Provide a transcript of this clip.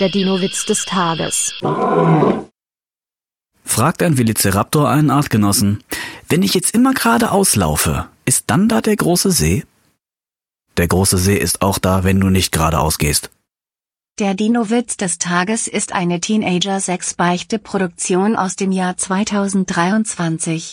Der Dino-Witz des Tages. Fragt ein Velociraptor einen Artgenossen. Wenn ich jetzt immer geradeaus laufe, ist dann da der große See? Der große See ist auch da, wenn du nicht geradeaus gehst. Der Dino-Witz des Tages ist eine Teenager-6-Beichte-Produktion aus dem Jahr 2023.